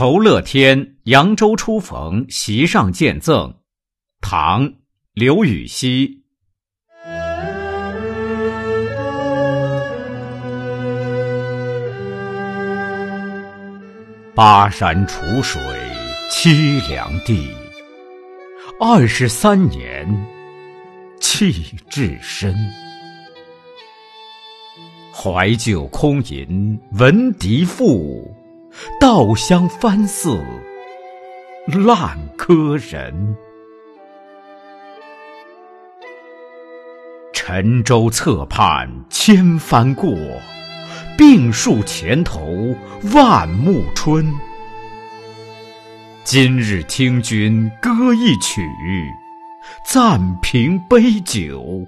酬乐天扬州初逢席上见赠，唐·刘禹锡。巴山楚水凄凉地，二十三年弃置身。怀旧空吟闻笛赋。稻香翻似烂柯人，沉舟侧畔千帆过，病树前头万木春。今日听君歌一曲，暂凭杯酒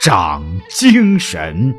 长精神。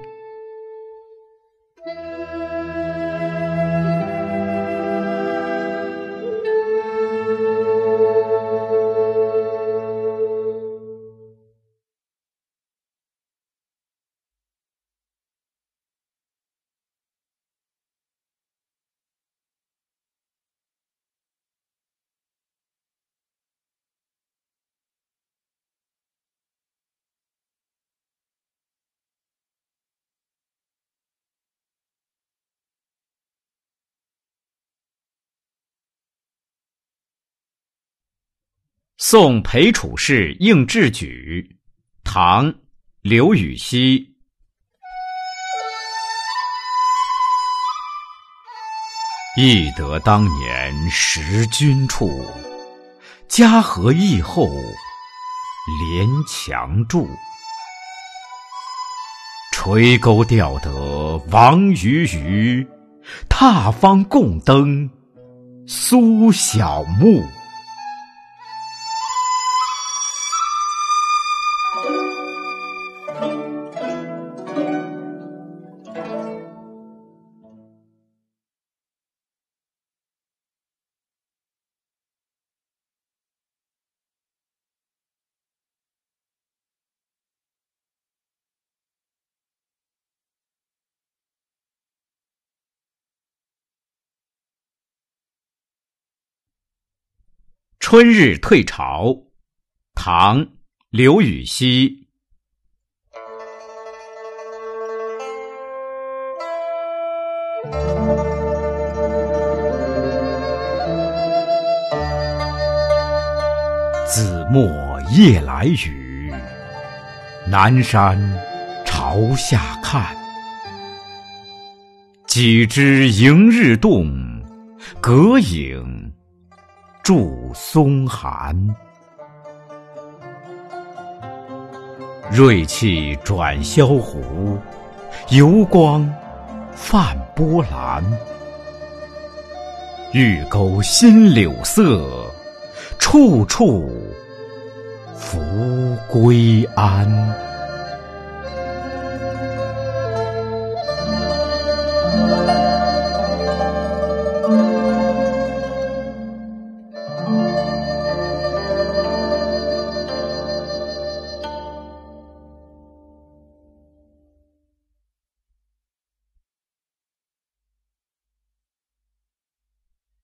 送裴处士应制举，唐·刘禹锡。忆得当年识君处，家和邑后连墙住。垂钩钓得王鱼鱼，踏芳共登苏小牧。春日退潮，唐·刘禹锡。子墨夜来雨，南山朝下看。几枝迎日动，隔影。驻松寒，锐气转萧湖，油光泛波澜。玉钩新柳色，处处拂归安。